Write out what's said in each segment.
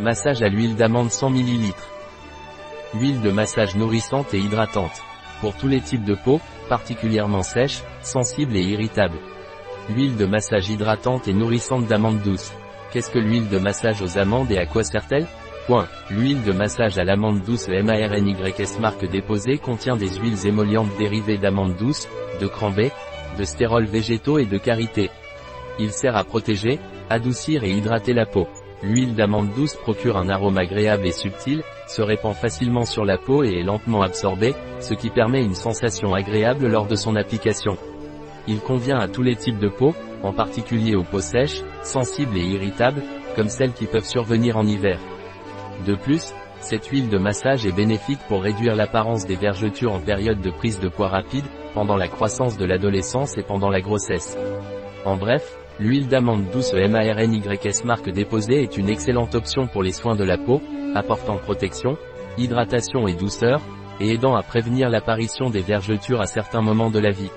Massage à l'huile d'amande 100 ml. Huile de massage nourrissante et hydratante. Pour tous les types de peau, particulièrement sèche, sensible et irritable. L'huile de massage hydratante et nourrissante d'amande douce. Qu'est-ce que l'huile de massage aux amandes et à quoi sert-elle? Point. L'huile de massage à l'amande douce MARNYS marque déposée contient des huiles émollientes dérivées d'amandes douces, de cranberry, de stérols végétaux et de karité. Il sert à protéger, adoucir et hydrater la peau. L'huile d'amande douce procure un arôme agréable et subtil, se répand facilement sur la peau et est lentement absorbée, ce qui permet une sensation agréable lors de son application. Il convient à tous les types de peau, en particulier aux peaux sèches, sensibles et irritables, comme celles qui peuvent survenir en hiver. De plus, cette huile de massage est bénéfique pour réduire l'apparence des vergetures en période de prise de poids rapide, pendant la croissance de l'adolescence et pendant la grossesse. En bref, l'huile d'amande douce MARNYS marque déposée est une excellente option pour les soins de la peau, apportant protection, hydratation et douceur, et aidant à prévenir l'apparition des vergetures à certains moments de la vie.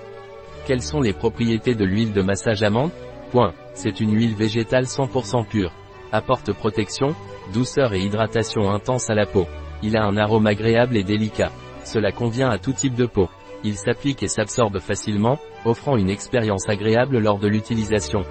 Quelles sont les propriétés de l'huile de massage amande? Point. C'est une huile végétale 100% pure. Apporte protection, douceur et hydratation intense à la peau. Il a un arôme agréable et délicat. Cela convient à tout type de peau. Il s'applique et s'absorbe facilement, offrant une expérience agréable lors de l'utilisation.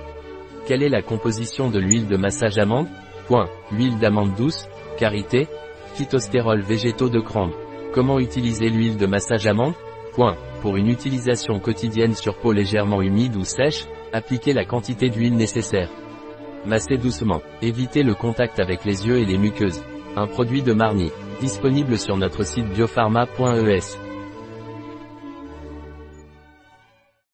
Quelle est la composition de l'huile de massage amande? Point. L'huile d'amande douce, karité, phytostérols végétaux de cranbe. Comment utiliser l'huile de massage amande? Point. Pour une utilisation quotidienne sur peau légèrement humide ou sèche, appliquez la quantité d'huile nécessaire. Massez doucement. Évitez le contact avec les yeux et les muqueuses. Un produit de Marni. Disponible sur notre site biopharma.es.